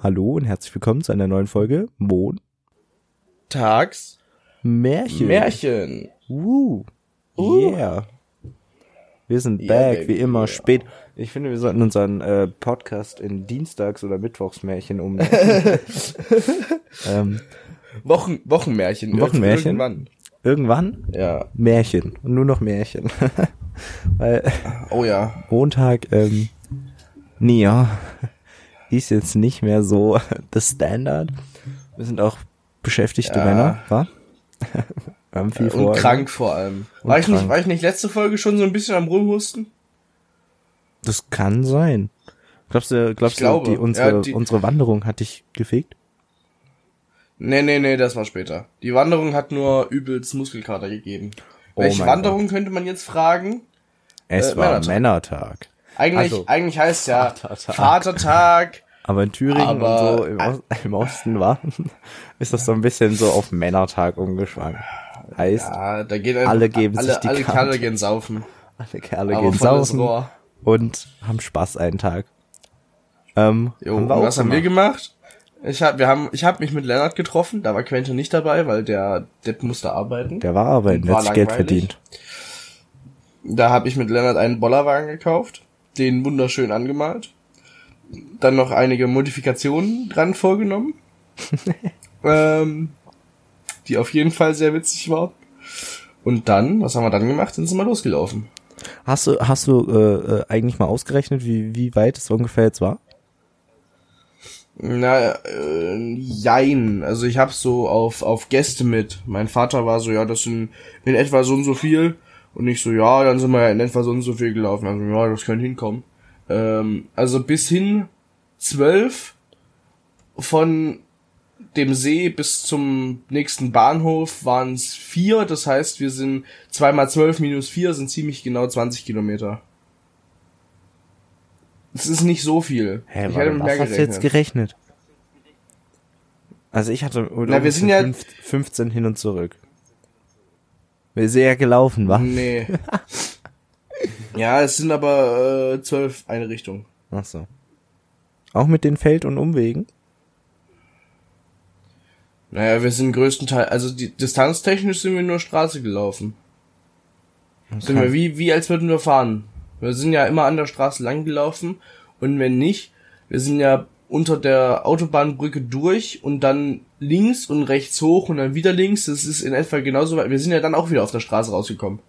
Hallo und herzlich willkommen zu einer neuen Folge Mon Tags Märchen. Märchen. Woo. Uh. Yeah. Wir sind Yeah, back, baby, wie immer, spät. Ich finde, wir sollten unseren äh, Podcast in Dienstags- oder Mittwochsmärchen um. ähm, Wochen, Wochenmärchen. Wochenmärchen? Irgendwann. irgendwann Ja. Märchen. Und nur noch Märchen. Weil Oh ja. Montag, ähm, nee, ja, ist jetzt nicht mehr so the Standard. Wir sind auch beschäftigte Ja. Männer, wa? Wir haben viel Und vor. krank vor allem. Und War ich, nicht, krank. war ich nicht letzte Folge schon so ein bisschen am Rumhusten? Das kann sein. Glaubst du, glaubst du, die, unsere, ja, die- unsere Wanderung hat dich gefegt? Nee, nee, nee, das war später. Die Wanderung hat nur übelst Muskelkater gegeben. Oh Welche Wanderung könnte man jetzt fragen? Es Äh, war Männertag. Männertag. Eigentlich, Also, eigentlich heißt ja Vatertag. Vatertag. Aber in Thüringen Aber- und so im, Ost, im Osten war, ist das so ein bisschen so auf Männertag umgeschwankt. Heißt, Ja, da geht einfach, Alle geben alle, sich die alle Karte. Kerle gehen saufen. alle Kerle Aber gehen saufen und haben Spaß einen Tag. Ähm, Jo, haben was haben wir gemacht? Ich hab, wir haben, ich habe mich mit Lennart getroffen, da war Quentin nicht dabei, weil der Depp musste arbeiten. Der war arbeiten, der hat sich Geld verdient. Da habe ich mit Lennart einen Bollerwagen gekauft, den wunderschön angemalt. Dann noch einige Modifikationen dran vorgenommen. ähm, die auf jeden Fall sehr witzig waren. Und dann, was haben wir dann gemacht? Dann sind wir losgelaufen. Hast du, hast du äh, äh, eigentlich mal ausgerechnet, wie, wie weit es ungefähr jetzt war? Na, äh, jein. Also ich hab's so auf, auf Gäste mit. Mein Vater war so, ja, das sind in etwa so und so viel. Und ich so, ja, dann sind wir ja in etwa so und so viel gelaufen. Also, ja, das könnte hinkommen. Ähm, also bis hin zwölf von dem See bis zum nächsten Bahnhof waren es vier. Das heißt, wir sind zweimal zwölf minus vier sind ziemlich genau 20 Kilometer. Das ist nicht so viel. Hä, ich warte, hätte mit mehr hast du jetzt gerechnet. gerechnet? Also ich hatte Na, wir sind ja- fünf- 15 hin und zurück. Wir sind ja gelaufen, wa? Nee. ja, es sind aber äh, zwölf Einrichtungen. Ach so. Auch mit den Feld- und Umwegen? Naja, wir sind größtenteils, also die, distanztechnisch sind wir nur Straße gelaufen. Sind wir wie, wie als würden wir fahren. Wir sind ja immer an der Straße lang gelaufen und wenn nicht, wir sind ja unter der Autobahnbrücke durch und dann links und rechts hoch und dann wieder links. Das ist in etwa genauso weit. Wir sind ja dann auch wieder auf der Straße rausgekommen.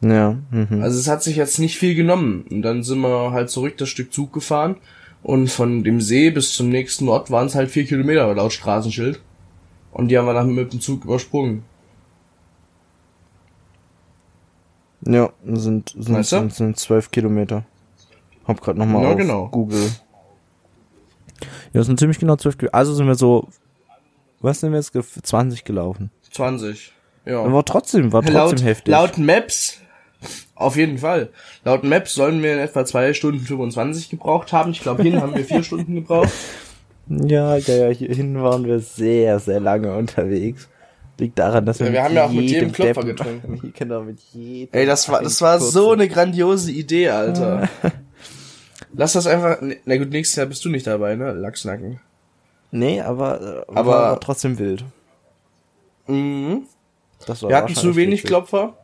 Ja. Mhm. Also es hat sich jetzt nicht viel genommen. Und dann sind wir halt zurück das Stück Zug gefahren. Und von dem See bis zum nächsten Ort waren es halt vier Kilometer laut Straßenschild. Und die haben wir dann mit dem Zug übersprungen. Ja, sind, sind, Weißt du? sind, sind 12 Kilometer. Hab grad nochmal Ja, auf genau. Google. Ja, das sind ziemlich genau 12 Kilometer. Also sind wir so, was sind wir jetzt, gef- 20 gelaufen. 20. Ja. Aber trotzdem, war trotzdem laut, heftig. laut Maps, auf jeden Fall. Laut Maps sollen wir in etwa zwei Stunden 25 gebraucht haben. Ich glaube, hin haben wir vier Stunden gebraucht. Ja, ja, ja, hierhin waren wir sehr, sehr lange unterwegs. Liegt daran, dass wir, Ja, wir haben ja auch mit jedem Klopfer Deppen- getrunken. genau, mit jedem. Ey, das war, das war so eine grandiose Idee, Alter. Lass das einfach, na gut, nächstes Jahr bist du nicht dabei, ne? Lachsnacken. Nee, aber, äh, Aber- war trotzdem wild. Mhm. Das war Wir hatten zu wenig witzig. Klopfer.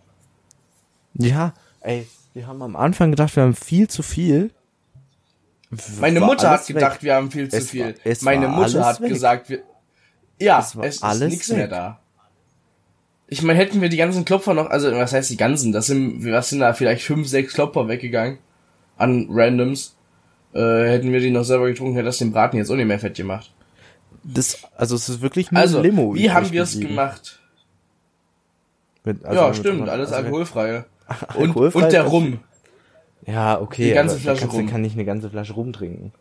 Ja, ey, wir haben am Anfang gedacht, wir haben viel zu viel. Meine War Mutter hat gedacht, wir haben viel zu Es viel. war- Meine Mutter hat weg. gesagt, wir, ja, Es es, ist alles nichts weg. mehr da. Ich meine, hätten wir die ganzen Klopfer noch, also was heißt die ganzen? Das sind, was sind da vielleicht fünf, sechs Klopfer weggegangen an Randoms. Äh, hätten wir die noch selber getrunken, hätte das den Braten jetzt auch nicht mehr fett gemacht. Das, also es ist wirklich nur Also, Limo. wie haben wir es gemacht? Mit- also ja, mit- stimmt, alles also- alkoholfrei. Und, Alkoholfrei und der Rum. Ja, okay. Die ganze Flasche Rum. kann nicht eine ganze Flasche rumtrinken.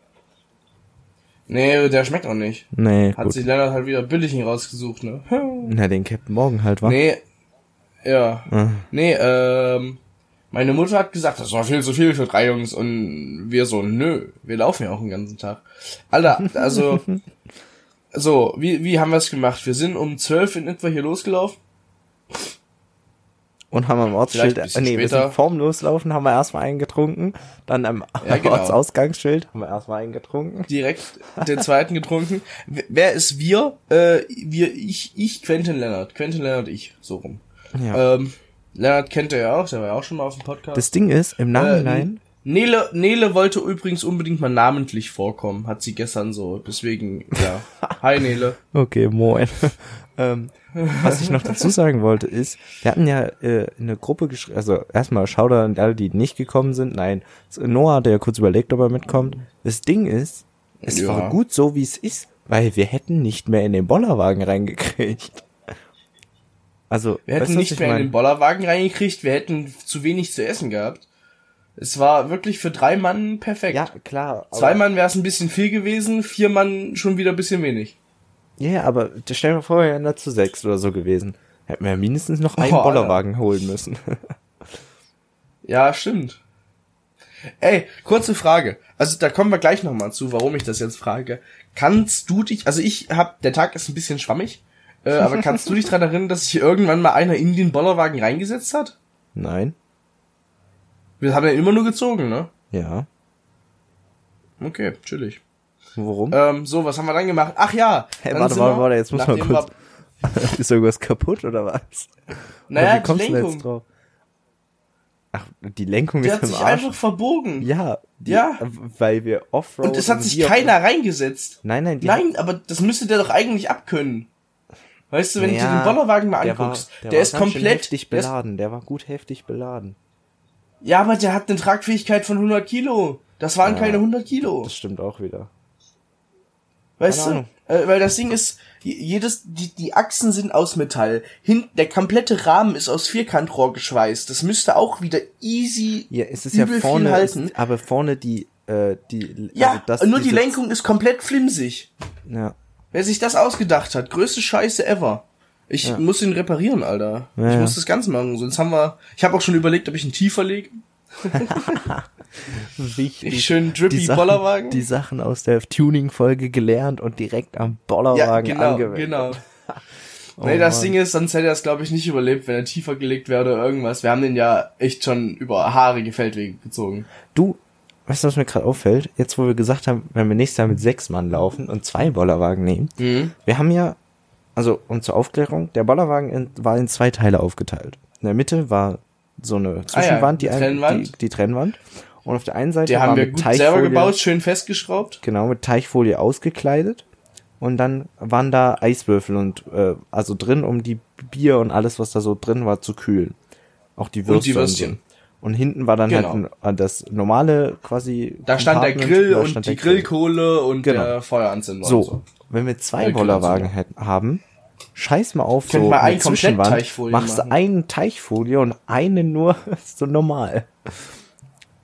Nee, der schmeckt auch nicht. Nee, Hat gut. sich Lennart halt wieder billig rausgesucht, ne? Na, den Captain Morgan halt, wa? Nee, ja. Ah. Nee, ähm, meine Mutter hat gesagt, das war viel zu viel für drei Jungs und wir so, nö, wir laufen ja auch den ganzen Tag. Alter, also, so, wie, wie haben wir es gemacht? Wir sind um zwölf in etwa hier losgelaufen und haben am Ortsschild, äh, nee, wir sind vorm Loslaufen, haben wir erstmal einen getrunken, dann am Ja, genau. Ortsausgangsschild haben wir erstmal einen getrunken. Direkt den zweiten getrunken. Wer ist wir? Äh, wir, ich, ich, Quentin Leonard. Quentin Leonard, ich. So rum. Ja. Ähm, Leonard kennt er ja auch, der war ja auch schon mal auf dem Podcast. Das Ding ist, im Nachhinein, Nele, Nele wollte übrigens unbedingt mal namentlich vorkommen, hat sie gestern so. Deswegen, ja. Hi Nele. Okay, moin. ähm, was ich noch dazu sagen wollte ist, wir hatten ja äh, eine Gruppe geschrieben, also erstmal Shoutout an alle, die nicht gekommen sind. Nein, Noah hatte ja kurz überlegt, ob er mitkommt. Das Ding ist, es Ja. war gut so, wie es ist, weil wir hätten nicht mehr in den Bollerwagen reingekriegt. Also, Wir hätten nicht ich mehr in mein? den Bollerwagen reingekriegt, wir hätten zu wenig zu essen gehabt. Es war wirklich für drei Mann perfekt. Ja, klar. Zwei Mann wäre es ein bisschen viel gewesen, vier Mann schon wieder ein bisschen wenig. Ja, aber stell dir mal vor, wir wären da zu sechs oder so gewesen. Hätten wir ja mindestens noch einen Oh, Alter. Bollerwagen holen müssen. Ja, stimmt. Ey, kurze Frage. Also da kommen wir gleich nochmal zu, warum ich das jetzt frage. Kannst du dich, also ich hab, der Tag ist ein bisschen schwammig, äh, aber kannst du dich dran erinnern, dass sich irgendwann mal einer in den Bollerwagen reingesetzt hat? Nein. Wir haben ja immer nur gezogen, ne? Ja. Okay, chillig. Warum? Ähm, so, was haben wir dann gemacht? Ach ja. Hey, warte, warte, warte, jetzt muss man kurz- ist irgendwas kaputt oder was? Naja, Oder wie die du Lenkung. Ach, die Lenkung Die ist hat im sich Arsch. einfach verbogen. ja, die, Ja. weil wir Offroad Und es hat sich keiner reingesetzt. Nein, nein, die Nein, aber das müsste der doch eigentlich abkönnen. Weißt du, wenn du dir Ja, den Bollerwagen mal der war, anguckst, der, war ist ganz schön komplett, heftig der ist, beladen. Der war gut heftig beladen. Ja, aber der hat eine Tragfähigkeit von 100 Kilo. Das waren Ja. keine 100 Kilo. Das stimmt auch wieder. Weißt du? Äh, weil das Ding ist, jedes, die, die Achsen sind aus Metall. Hin, der komplette Rahmen ist aus Vierkantrohr geschweißt. Das müsste auch wieder easy Ja, es ist ja vorne, halten. ist, aber vorne die, äh, die, ja, also das, nur die Lenkung ist komplett flimsig. Ja. Wer sich das ausgedacht hat, größte Scheiße ever. Ich Ja. muss ihn reparieren, Alter. Ja, ich muss das ganz machen, sonst haben wir. Ich habe auch schon überlegt, ob ich ihn tiefer lege. Wichtig. Ich schön drippy die Sachen, Bollerwagen. Die Sachen aus der Tuning-Folge gelernt und direkt am Bollerwagen ja, genau, angewendet. genau. Oh nee, das Mann. Ding ist, sonst hätte er es, glaube ich, nicht überlebt, wenn er tiefer gelegt wäre oder irgendwas. Wir haben den ja echt schon über haarige Feldwege gezogen. Du, weißt du, was mir gerade auffällt? Jetzt, wo wir gesagt haben, wenn wir nächstes Jahr mit sechs Mann laufen und zwei Bollerwagen nehmen, Mhm. wir haben ja, also, und zur Aufklärung, der Bollerwagen in, war in zwei Teile aufgeteilt. In der Mitte war so eine Zwischenwand, die die, ein- Trennwand. Die, die Trennwand. Und auf der einen Seite Die haben wir mit gut Teichfolie, selber gebaut, schön festgeschraubt. genau, mit Teichfolie ausgekleidet. Und dann waren da Eiswürfel und, äh, also drin, um die Bier und alles, was da so drin war, zu kühlen. Auch die Würste. Und die Würstchen. so. Und hinten war dann Genau. halt das normale quasi. Da stand der Grill und die der Grill. Grillkohle und Genau. der Feueranzünder. So, so. wenn wir zwei Äh, Bollerwagen hätten, haben, scheiß mal auf Könnt so eine Zwischenwand, Teichfolie machst machen. einen Teichfolie und einen nur so normal.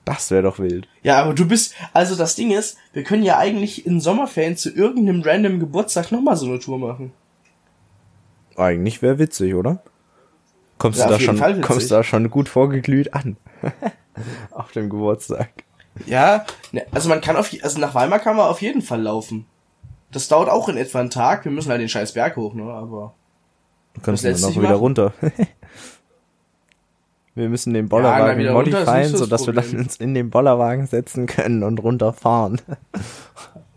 Das wäre doch wild. Ja, aber du bist, also das Ding ist, wir können ja eigentlich in Sommerferien zu irgendeinem random Geburtstag nochmal so eine Tour machen. Eigentlich wäre witzig, oder? Kommst Ja, du da schon, Fall kommst du da schon gut vorgeglüht an? auf dem Geburtstag. Ja, ne, also man kann auf, also nach Weimar kann man auf jeden Fall laufen. Das dauert auch in etwa einen Tag. Wir müssen halt den scheiß Berg hoch, ne, aber. Du kannst dann sich wieder machen? runter. wir müssen den Bollerwagen nicht modifieren, so das sodass wir dann uns in den Bollerwagen setzen können und runterfahren.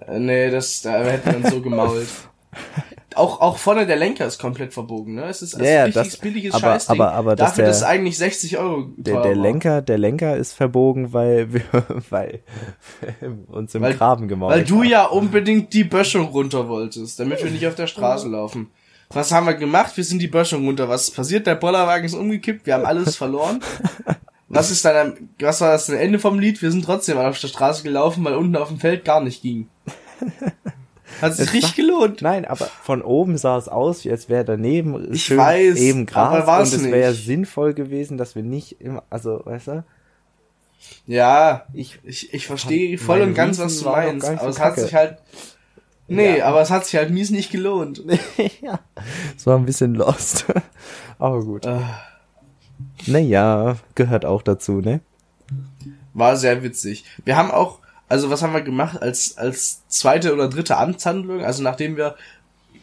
Äh, nee, das, da hätten wir uns so gemault. Auch, auch vorne der Lenker ist komplett verbogen, ne? Es ist also Ja, richtiges das- billiges aber- Scheißding. aber- aber Dafür, der- es eigentlich 60 Euro Der, der. Lenker, der Lenker ist verbogen, weil wir, weil uns im Weil- Graben gemault Weil du haben. ja unbedingt die Böschung runter wolltest, damit wir nicht auf der Straße laufen. Was haben wir gemacht? Wir sind die Böschung runter. Was ist passiert? Der Bollerwagen ist umgekippt. Wir haben alles verloren. Was ist dann, am- was war das Ende vom Lied? Wir sind trotzdem auf der Straße gelaufen, weil unten auf dem Feld gar nicht ging. Hat sich richtig gelohnt. Nein, aber von oben sah es aus, wie als wäre daneben Ich schön weiß, eben Gras aber und es wäre sinnvoll gewesen, dass wir nicht immer, also, weißt du, Ja, ich, ich, ich verstehe voll und ganz, was du meinst. Aber es hat sich halt, nee, Ja. aber es hat sich halt mies nicht gelohnt. ja, es war ein bisschen lost. aber gut. Äh, Naja, gehört auch dazu, ne? War sehr witzig. Wir haben auch, also was haben wir gemacht als, als zweite oder dritte Amtshandlung? Also nachdem wir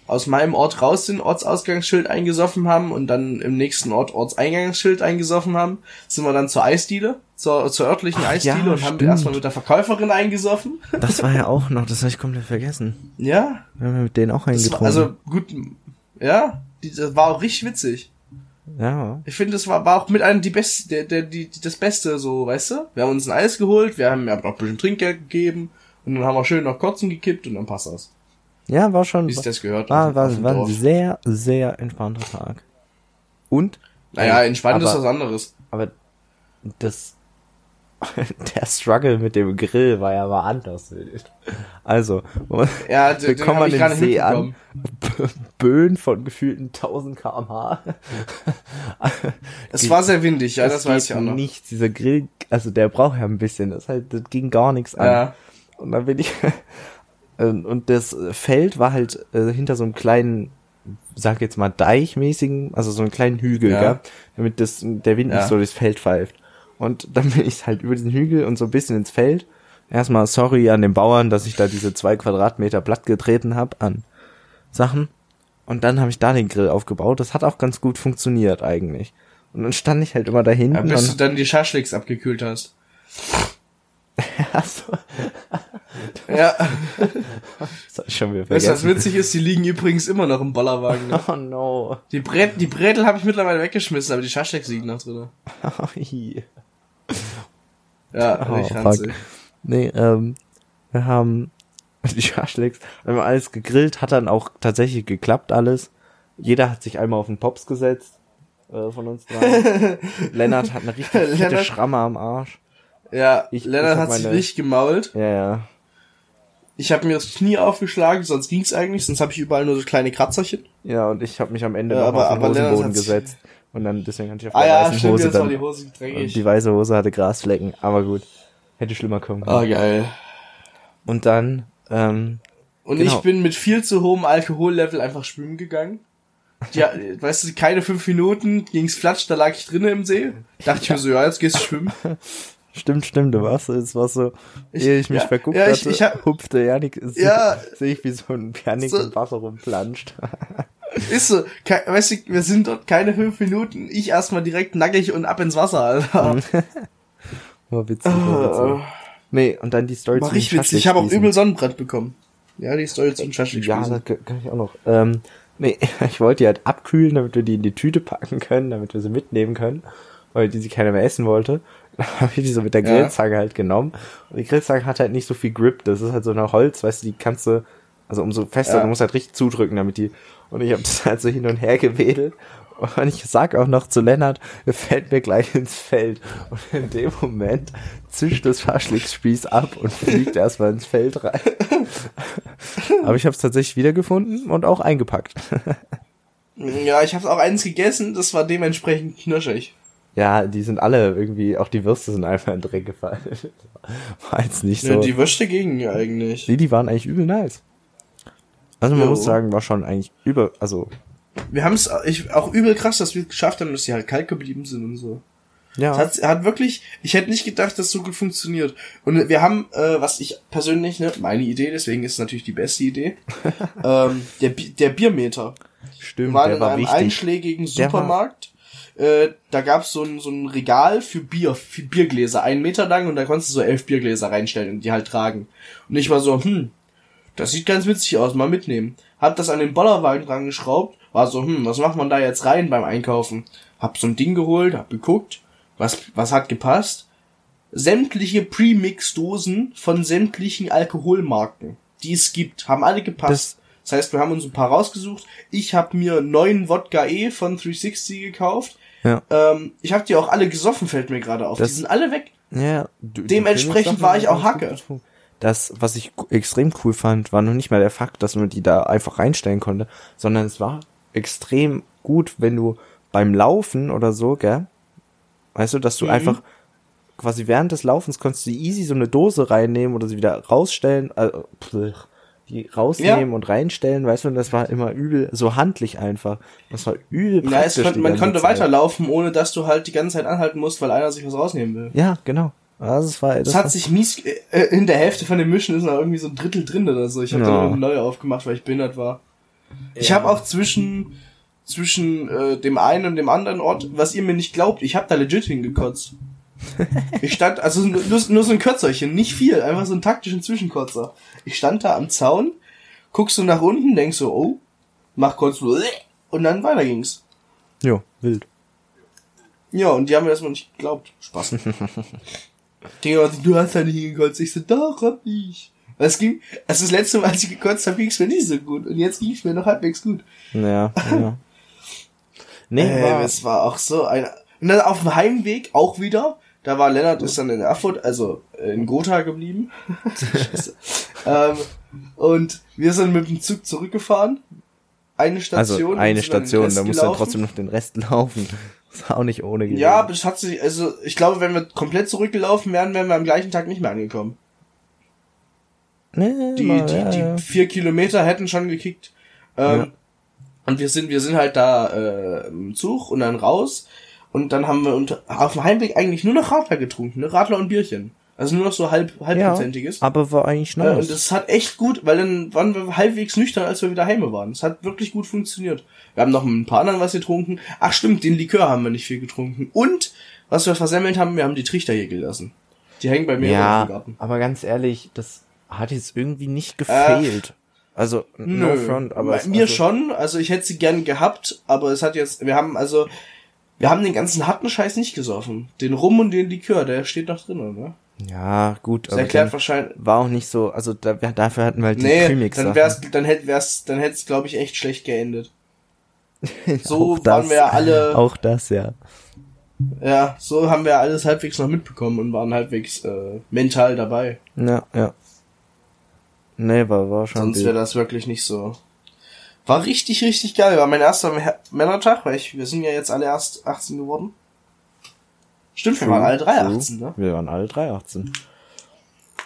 aus meinem Ort raus sind, Ortsausgangsschild eingesoffen haben und dann im nächsten Ort Ortseingangsschild eingesoffen haben, sind wir dann zur Eisdiele, zur, zur örtlichen Ach, Eisdiele ja, und haben stimmt. erstmal mit der Verkäuferin eingesoffen. Das war ja auch noch, das habe ich komplett vergessen. Ja, Wir haben mit denen auch war, eingetrunken. also gut, ja, die, das war auch richtig witzig. Ja. Ich finde, das war, war auch mit einem die beste, der, der, die, das Beste, so, weißt du? Wir haben uns ein Eis geholt, wir haben ja auch ein bisschen Trinkgeld gegeben und dann haben wir schön noch Kotzen gekippt und dann passt das. Ja, war schon, Wie sich das gehört. war, auf war, war ein sehr, sehr entspannter Tag. Und? Naja, Ey, entspannt ist aber- was anderes. Aber das, der Struggle mit dem Grill war ja mal anders. Also, Ja, den, wir den kommen hab an ich den See an. Böen von gefühlten 1000 kmh. Es war sehr windig, ja, das, weiß ich auch noch. Nichts, dieser Grill, also der braucht ja ein bisschen, das, halt, das ging gar nichts an. Ja. Und dann bin ich, und das Feld war halt äh, hinter so einem kleinen, sag jetzt mal Deichmäßigen, also so einen kleinen Hügel, Ja. gell? damit das, der Wind Ja. nicht so durchs Feld pfeift. Und dann bin ich halt über diesen Hügel und so ein bisschen ins Feld. Erstmal sorry an den Bauern, dass ich da diese zwei Quadratmeter platt getreten habe an Sachen. Und dann habe ich da den Grill aufgebaut. Das hat auch ganz gut funktioniert eigentlich. Und dann stand ich halt immer da hinten Ja, bis du dann die Schaschliks abgekühlt hast. Achso, Ja, das hab ich schon wieder weißt du, was vergessen. witzig ist? Die liegen übrigens immer noch im Bollerwagen. Ne? Oh no. Die, Brät, die Brätel habe ich mittlerweile weggeschmissen, aber die Schaschliks liegen noch drin. Hi. Ja, Oh, fuck. ranzig. Nee, ähm, wir haben die Schaschliks, wir haben alles gegrillt, hat dann auch tatsächlich geklappt alles. Jeder hat sich einmal auf den Pops gesetzt, äh, von uns drei. Lennart hat eine richtig fette Lennart- Schramme am Arsch. Ja, Ich- Lennart ich hat sich meine- richtig gemault. Ja, ja. Ich habe mir das Knie aufgeschlagen, sonst ging's eigentlich, sonst habe ich überall nur so kleine Kratzerchen. Ja, und ich habe mich am Ende Ja, noch aber- auf den Hosenboden hat sich- gesetzt. Und dann, deswegen hatte ich auf Ah der ja, weißen stimmt, Hose jetzt war dann, die Hose und dreckig. die weiße Hose hatte Grasflecken, aber gut. Hätte schlimmer kommen können. Ah, geil. Und dann, ähm, Und Genau. ich bin mit viel zu hohem Alkohollevel einfach schwimmen gegangen. Ja, weißt du, keine fünf Minuten ging's flatsch, da lag ich drinnen im See. Dachte ich mir so, ja, jetzt gehst du schwimmen. Stimmt, stimmt, du warst, es war so, Ich- ehe ich mich ja, verguckt ja, ich- hatte, ich hab- hupfte Janik, sehe Ja. seh ich, wie so ein Janik So. im Wasser rumplanscht. Ist so, ke- weißt du, wir sind dort keine fünf Minuten, ich erstmal direkt nackig und ab ins Wasser, Alter. War witzig, war witzig. Nee, und dann die Story War zu den richtig witzig, ich habe auch übel Sonnenbrand bekommen. Ja, die Story zum Schaschlik Ja, das kann ich auch noch. Ähm, nee, ich wollte die halt abkühlen, damit wir die in die Tüte packen können, damit wir sie mitnehmen können, weil die sie keiner mehr essen wollte. Dann habe ich die so mit der Ja. Grillzange halt genommen. Und die Grillzange hat halt nicht so viel Grip. Das ist halt so eine Holz, weißt du, die kannst du, also umso fester, Ja. du musst halt richtig zudrücken, damit die. Und ich habe das halt so hin und her gewedelt. Und ich sag auch noch zu Lennart, er fällt mir gleich ins Feld. Und in dem Moment zischt das Schaschlikspieß ab und fliegt erstmal ins Feld rein. Aber ich habe es tatsächlich wiedergefunden und auch eingepackt. Ja, ich habe auch eins gegessen, das war dementsprechend knirschig. Ja, die sind alle irgendwie, auch die Würste sind einfach in den Dreck gefallen. War jetzt nicht so. Nö, die Würste gingen ja eigentlich. die, die waren eigentlich übel nice. Also man Jo. muss sagen, war schon eigentlich über, also, Wir haben es auch übel krass, dass wir es geschafft haben, dass die halt kalt geblieben sind und so. ja. Es hat, hat wirklich, ich hätte nicht gedacht, dass so gut funktioniert. Und wir haben, äh, was ich persönlich, ne, meine Idee, deswegen ist es natürlich die beste Idee, ähm, der, der Biermeter. Stimmt, waren der in war einem wichtig. einschlägigen war- Supermarkt. Äh, da gab's so ein, so ein Regal für Bier, für Biergläser, einen Meter lang und da konntest du so elf Biergläser reinstellen und die halt tragen. Und ich war so, hm, das sieht ganz witzig aus, mal mitnehmen. Hab das an den Bollerwagen dran geschraubt, war so, hm, was macht man da jetzt rein beim Einkaufen? Hab so ein Ding geholt, hab geguckt, was, was hat gepasst? Sämtliche Premix-Dosen von sämtlichen Alkoholmarken, die es gibt, haben alle gepasst. Das, heißt, wir haben uns ein paar rausgesucht. Ich habe mir neun Wodka E von 360 gekauft. Ja. Ähm, ich habe die auch alle gesoffen, fällt mir gerade auf. Das- die sind alle weg. Ja, du, Dementsprechend war ich auch Hacke. Das, was ich extrem cool fand, war noch nicht mal der Fakt, dass man die da einfach reinstellen konnte, sondern es war extrem gut, wenn du beim Laufen oder so, gell, weißt du, dass du Mhm. einfach quasi während des Laufens konntest du easy so eine Dose reinnehmen oder sie wieder rausstellen, äh, pff, die rausnehmen Ja. und reinstellen, weißt du, und das war immer übel, so handlich einfach. Das war übel Ja, es praktisch kon die man konnte Zeit. weiterlaufen, ohne dass du halt die ganze Zeit anhalten musst, weil einer sich was rausnehmen will. Ja, genau. Also es war, das Das war, hat sich mies, äh, in der Hälfte von den Mischen ist noch irgendwie so ein Drittel drin oder so. Ich habe Ja. dann eine neue aufgemacht, weil ich behindert war. Ich habe auch zwischen zwischen äh, dem einen und dem anderen Ort, was ihr mir nicht glaubt, ich habe da legit hingekotzt. Ich stand, also nur, nur so ein Kötzerchen, nicht viel, einfach so einen taktischen Zwischenkotzer. Ich stand da am Zaun, guckst du nach unten, denkst so, oh, mach kurz so, und dann weiter ging's. Jo, wild. Ja, und die haben mir das mal nicht geglaubt. Spaß. Digga, du hast da nicht hingekotzt. Ich so, doch, hab ich. Es ging, also das letzte Mal, als ich gekotzt habe, ging's mir nicht so gut. Und jetzt ging's mir noch halbwegs gut. Ja, ja. Nee, Ey, war, es war auch so ein, und dann auf dem Heimweg auch wieder, da war Lennart ist dann in Erfurt, also in Gotha geblieben. Scheiße. ähm, und wir sind mit dem Zug zurückgefahren. Eine Station. also eine Station, da muss dann gelaufen. trotzdem noch den Rest laufen. Das war auch nicht ohne gewesen. Ja, aber es hat sich, also ich glaube, wenn wir komplett zurückgelaufen wären, wären wir am gleichen Tag nicht mehr angekommen. nee, Die, mal, die, ja, ja. die vier Kilometer hätten schon gekickt. Ähm, Ja. Und wir sind, wir sind halt da äh, im Zug und dann raus. Und dann haben wir unter, auf dem Heimweg eigentlich nur noch Radler getrunken, ne? Radler und Bierchen. Also nur noch so halb, halbprozentiges. aber war eigentlich Äh, nice. und das hat echt gut, weil dann waren wir halbwegs nüchtern, als wir wieder heime waren. Es hat wirklich gut funktioniert. Wir haben noch mit ein paar anderen was getrunken. Ach stimmt, den Likör haben wir nicht viel getrunken. Und, was wir versemmelt haben, wir haben die Trichter hier gelassen. Die hängen bei mir ja, im Garten. aber ganz ehrlich, das hat jetzt irgendwie nicht gefehlt. also, no Nö. front, aber es- mir also, schon, also ich hätte sie gern gehabt, aber es hat jetzt, wir haben also, wir haben den ganzen harten Scheiß nicht gesoffen. Den Rum und den Likör, der steht noch drin, ne? Ja, gut, Das aber erklärt wahrscheinlich, war auch nicht so, also da, dafür hatten wir halt die nee, Premix dann wär's, dann hätte, wär's, dann hätte es, glaube ich, echt schlecht geendet. So das. waren wir alle, Auch das, ja. ja, so haben wir alles halbwegs noch mitbekommen und waren halbwegs äh, mental dabei. Ja, ja. Nee, war, war schon Sonst wäre das wirklich nicht so. War richtig, richtig geil. War mein erster Männertag, weil ich, wir sind ja jetzt alle erst 18 geworden. Stimmt, wir waren alle drei True. 18, ne? Wir waren alle drei 18.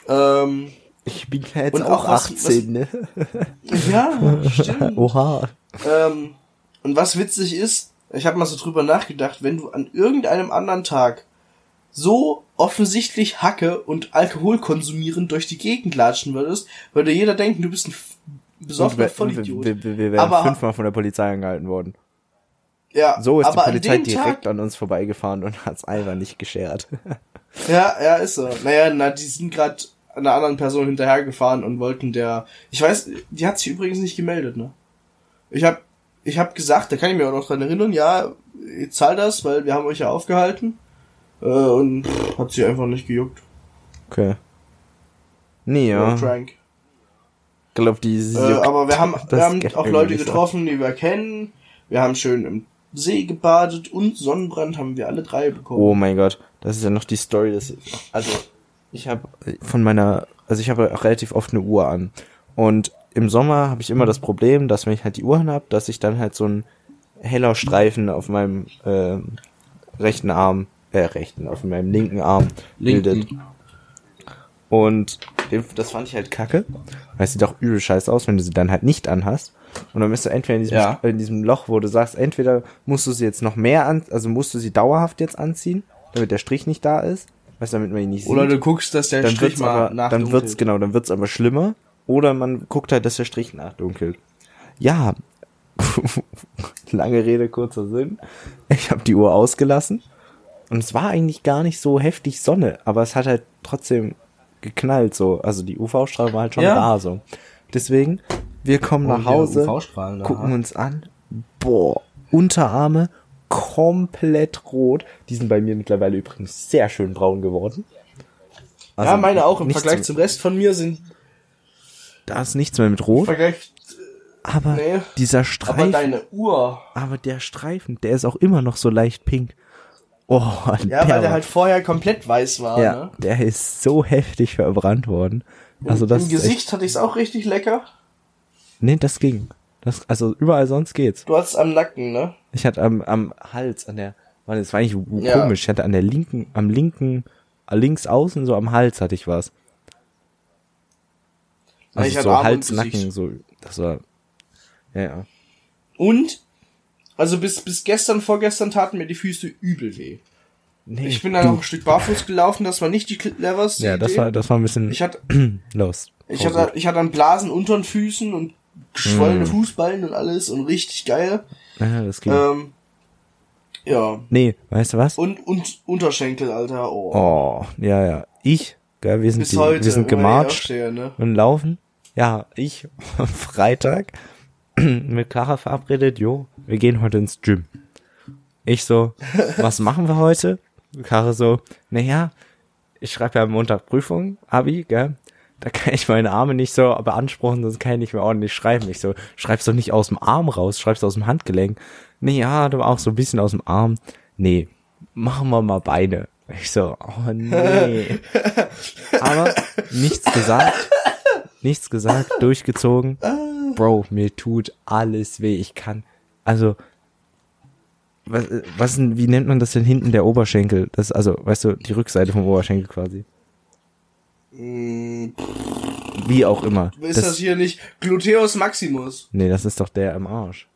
Ähm, Ich bin ja jetzt auch, auch was- 18, ne? ja, stimmt. Oha. ähm, und was witzig ist, ich habe mal so drüber nachgedacht, wenn du an irgendeinem anderen Tag so offensichtlich Hacke und Alkohol konsumierend durch die Gegend latschen würdest, würde jeder denken, du bist ein besoffener wir, Vollidiot. wir, wir, wir wären Aber- fünfmal von der Polizei angehalten worden. ja, So ist aber die Polizei an direkt Tag, an uns vorbeigefahren und hat's einfach nicht geschert. Ja, ja, ist so. Naja, na, die sind gerade einer anderen Person hinterhergefahren und wollten der. Ich weiß, die hat sich übrigens nicht gemeldet, ne? Ich hab, ich hab gesagt, da kann ich mir auch noch dran erinnern, ja, ich zahl das, weil wir haben euch ja aufgehalten. Äh, und pff, hat sie einfach nicht gejuckt. Okay. Nee, ja. Trank. glaub, die Äh, aber wir haben, wir haben auch Leute getroffen, die wir kennen. Wir haben schön im See gebadet und Sonnenbrand haben wir alle drei bekommen. Oh mein Gott, das ist ja noch die Story, dass also ich habe von meiner, also ich habe relativ oft eine Uhr an und im Sommer habe ich immer das Problem, dass wenn ich halt die Uhr habe, dass ich dann halt so ein heller Streifen auf meinem ähm, rechten Arm, äh rechten, auf meinem linken Arm bildet. Und das fand ich halt kacke. Weil es sieht auch übel scheiße aus, wenn du sie dann halt nicht anhast. Und dann bist du entweder in diesem, Ja. in diesem Loch, wo du sagst, entweder musst du sie jetzt noch mehr an, also musst du sie dauerhaft jetzt anziehen, damit der Strich nicht da ist, weißt damit man ihn nicht Oder sieht. du guckst, dass der dann Strich wird's mal aber, dann nachdunkelt. wird's, genau, dann wird's aber schlimmer. Oder man guckt halt, dass der Strich nachdunkelt. Ja, lange Rede, kurzer Sinn. Ich habe die Uhr ausgelassen und es war eigentlich gar nicht so heftig Sonne, aber es hat halt trotzdem geknallt so. Also die UV-Strahlung war halt schon Ja. da so. Deswegen, wir kommen nach Hause, UV-Strahlen, gucken uns an. Boah, Unterarme komplett rot. Die sind bei mir mittlerweile übrigens sehr schön braun geworden. Also ja, meine auch. Im Vergleich mit- zum Rest von mir sind Da ist nichts mehr mit rot, Vergleich, aber Nee, dieser aber Streifen, deine Uhr. aber der Streifen, der ist auch immer noch so leicht pink. Oh, Ja, weil war- der halt vorher komplett weiß war. ja, Ne? der ist so heftig verbrannt worden. Also das Im ist echt- Gesicht hatte ich es auch richtig lecker. nee, das ging. Das, also überall sonst geht's. Du hattest am Nacken, ne? Ich hatte am, am Hals, an der, Mann, das war eigentlich Ja. komisch. Ich hatte an der linken, am linken, links außen, so am Hals hatte ich was. Also ich hatte so Hals, Nacken, so, das war, ja, ja. Und, also bis, bis gestern, vorgestern taten mir die Füße übel weh. Nee, Ich bin dann noch ein Stück barfuß gelaufen, das war nicht die cleverste Ja, das Idee. war, das war ein bisschen Ich hatte, los. ich hatte, ich hatte dann Blasen unter den Füßen und geschwollene Mm. Fußballen und alles und richtig geil. Ja, das geht. Ähm, ja. nee, weißt du was? Und, und Unterschenkel, Alter. Oh. Oh, ja, ja. Ich, gell, wir sind, Bis die, heute. wir sind gemarcht ne? und laufen. Ja, ich am Freitag mit Clara verabredet, jo, wir gehen heute ins Gym. Ich so, was machen wir heute? Clara so, naja, ich schreibe ja am Montag Prüfung, Abi, gell? Da kann ich meine Arme nicht so beanspruchen, sonst kann ich nicht mehr ordentlich schreiben. Ich so, schreib's doch nicht aus dem Arm raus, schreib's aus dem Handgelenk. Nee, ja, du auch so ein bisschen aus dem Arm. Nee, machen wir mal Beine. Ich so, oh nee. Aber nichts gesagt, nichts gesagt, durchgezogen. Bro, mir tut alles weh. Ich kann, also, was, was, wie nennt man das denn hinten der Oberschenkel? Das, also, weißt du, die Rückseite vom Oberschenkel quasi. Mm, Wie auch immer. Ist das, hier nicht Gluteus Maximus? nee, das ist doch der im Arsch.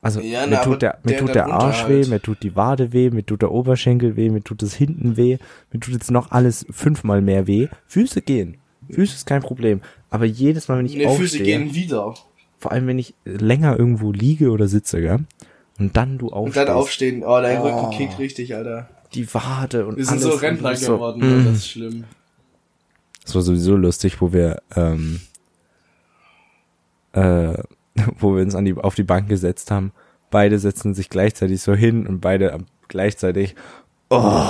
Also, Ja, mir na, tut der, mir der tut der Arsch halt. weh, mir tut die Wade weh, mir tut der Oberschenkel weh, mir tut das hinten weh, mir tut jetzt noch alles fünfmal mehr weh. Füße gehen. Füße ist kein Problem. Aber jedes Mal, wenn ich Ne, aufstehe, Füße gehen wieder. vor allem wenn ich länger irgendwo liege oder sitze, gell? Und dann du Und aufstehst, dann aufstehen. Oh, dein Oh. Rücken kickt richtig, Alter. die Wade und Wir sind alles. so und Rentner so, geworden, mm. Das ist schlimm. Das war sowieso lustig, wo wir, ähm, äh, wo wir uns an die, auf die Bank gesetzt haben. Beide setzen sich gleichzeitig so hin und beide gleichzeitig, oh,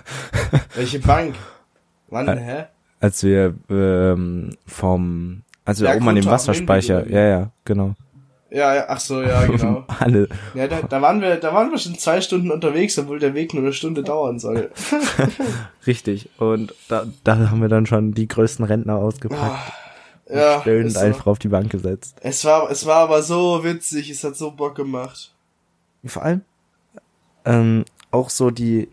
Welche Bank? Wann, Äh, hä? Als wir ähm, vom, als wir Ja, oben an dem Wasserspeicher, ja, ja, genau. Ja, ja, ach so, ja, genau. Alle, Ja, da, da waren wir, da waren wir schon zwei Stunden unterwegs, obwohl der Weg nur eine Stunde dauern soll. richtig. Und da, da haben wir dann schon die größten Rentner ausgepackt. Ja, stöhnend so. einfach auf die Bank gesetzt. Es war, es war aber so witzig, es hat so Bock gemacht. Vor allem ähm, auch so die,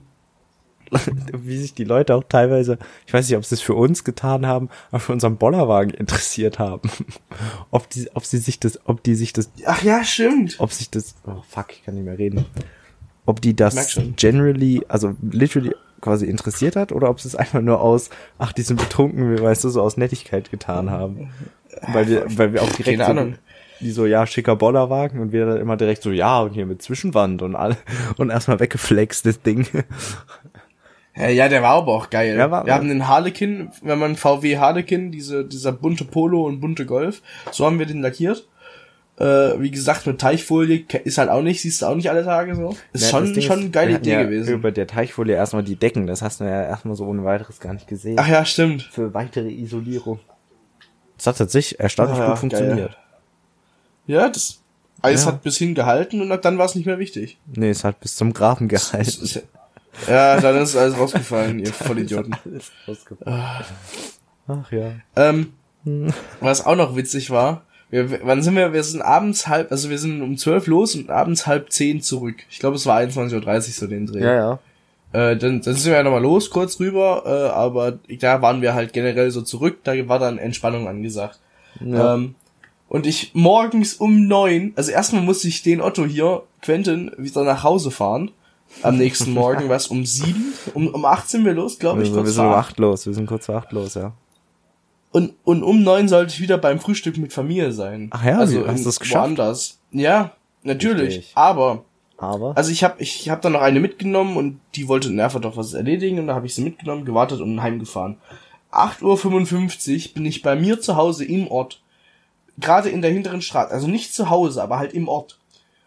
wie sich die Leute auch teilweise, ich weiß nicht, ob sie es für uns getan haben, aber für unseren Bollerwagen interessiert haben. ob die, ob sie sich das, ob die sich das, Ach ja, stimmt. ob sich das, oh fuck, ich kann nicht mehr reden. Ob die das generally, also literally quasi interessiert hat oder ob sie es einfach nur aus, ach, die sind betrunken, wie weißt du, so aus Nettigkeit getan haben. Weil wir, weil wir auch direkt Keine Ahnung. die so, ja, schicker Bollerwagen und wir dann immer direkt so, ja, und hier mit Zwischenwand und all, und erstmal weggeflext, das Ding. Ja, ja, der war aber auch geil. Ja, war- wir haben den Harlequin, wenn man VW Harlequin, diese, dieser bunte Polo und bunte Golf, so haben wir den lackiert. Äh, wie gesagt, mit Teichfolie ist halt auch nicht, siehst du auch nicht alle Tage so. Ist Ja, schon, Ding schon eine geile Idee ja gewesen. Über der Teichfolie erstmal die Decken, das hast du ja erstmal so ohne weiteres gar nicht gesehen. Ach ja, stimmt. Für weitere Isolierung. Das hat tatsächlich erstaunlich Ah, ja, gut funktioniert. Ja, das Eis Ja. hat bis hin gehalten und ab dann war es nicht mehr wichtig. Nee, es hat bis zum Graben Das gehalten. Ja, dann ist alles rausgefallen, ihr Vollidioten. Alles rausgefallen. Ach ja. Ähm, was auch noch witzig war, wir, wann sind wir? Wir sind abends halb, also wir sind um zwölf los und abends halb zehn zurück. Ich glaube, es war 21.30 Uhr so den Dreh. Ja, ja. Äh, dann, dann sind wir ja nochmal los, kurz rüber, äh, aber da waren wir halt generell so zurück, da war dann Entspannung angesagt. Ja. Ähm, und ich morgens um neun, also erstmal musste ich den Otto hier, Quentin, wieder nach Hause fahren. Am nächsten Morgen, was, um sieben? Um, um acht sind wir los, glaube ich, wir, wir sind um acht. los, wir sind kurz vor acht los, ja. Und, und um neun sollte ich wieder beim Frühstück mit Familie sein. Ach ja, also hast in- du's geschafft? Woanders. Ja, natürlich. Richtig. Aber, Aber? also ich habe ich hab dann noch eine mitgenommen und die wollte in Erfurt doch was erledigen und da habe ich sie mitgenommen, gewartet und heimgefahren. 8.55 Uhr bin ich bei mir zu Hause im Ort. Gerade in der hinteren Straße. Also nicht zu Hause, aber halt im Ort.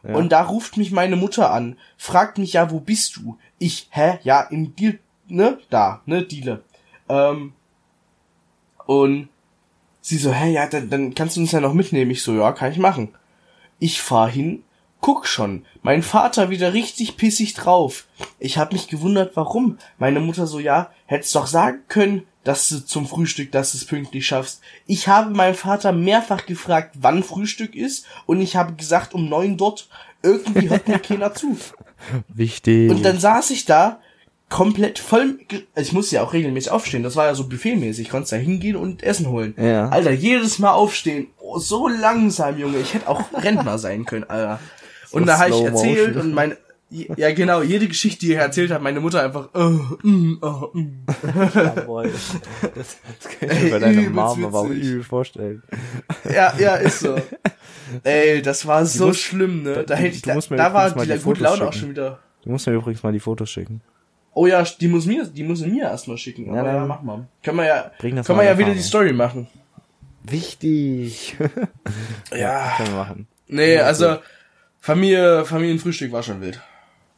Und da ruft mich meine Mutter an, fragt mich ja, wo bist du? Ich, hä? Ja, im Deal, ne? Da, ne? Diele. Ähm, und sie so, hä, ja, dann, dann kannst du uns ja noch mitnehmen. Ich so, ja, kann ich machen. Ich fahr hin, guck schon, mein Vater wieder richtig pissig drauf. Ich hab mich gewundert, warum. Meine Mutter so, ja, hättest doch sagen können, dass du zum Frühstück, dass du es pünktlich schaffst. Ich habe meinen Vater mehrfach gefragt, wann Frühstück ist, und ich habe gesagt, um neun dort. Irgendwie hört mir keiner zu. Wichtig. Und dann saß ich da, komplett voll, also ich musste ja auch regelmäßig aufstehen, das war ja so buffetmäßig, ich konnte da hingehen und Essen holen. Ja. Alter, jedes Mal aufstehen, oh, so langsam, Junge, ich hätte auch Rentner sein können, Alter. Und da habe ich erzählt Motion. und mein, Ja, genau, jede Geschichte, die er erzählt hat, meine Mutter einfach, oh, mm, oh, mm. Jawohl. Das, das kann ich mir bei deiner Mom aber auch übel vorstellen. Ja, ja, ist so. Ey, das war so musst- schlimm, ne? Da, hätte ich, da, da war die die gute Laune auch schicken. schon wieder. Du musst mir übrigens mal die Fotos schicken. Oh ja, die muss mir, die muss mir erstmal schicken. Ja, dann ja, mach mal. Können wir ja, können mal wir ja wieder die. Story machen. Wichtig. Ja. Können wir machen. Nee, also, Familie, Familienfrühstück war schon wild.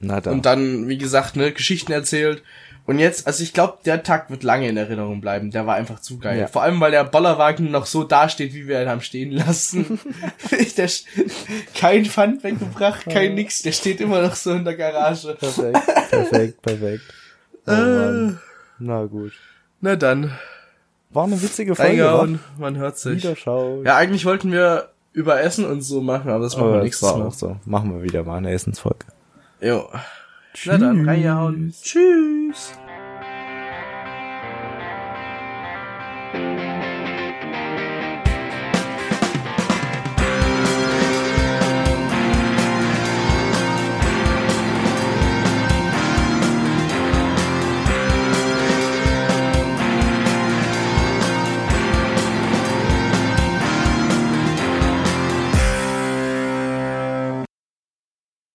Na dann. Und dann, wie gesagt, ne, Geschichten erzählt. Und jetzt, also ich glaube, der Tag wird lange in Erinnerung bleiben. Der war einfach zu geil. Ja. Vor allem, weil der Bollerwagen noch so dasteht, wie wir ihn haben stehen lassen. der, kein Pfand weggebracht, kein nix. Der steht immer noch so in der Garage. Perfekt, perfekt, perfekt. Oh Äh. Na gut. Na dann, War eine witzige Folge, reingehauen, man hört sich. Wiederschauen. Ja, eigentlich wollten wir über Essen und so machen, aber das machen wir Aber das nächstes Mal. auch so. Machen wir wieder mal eine Essensfolge. Jo. Na dann, reingehauen. Tschüss.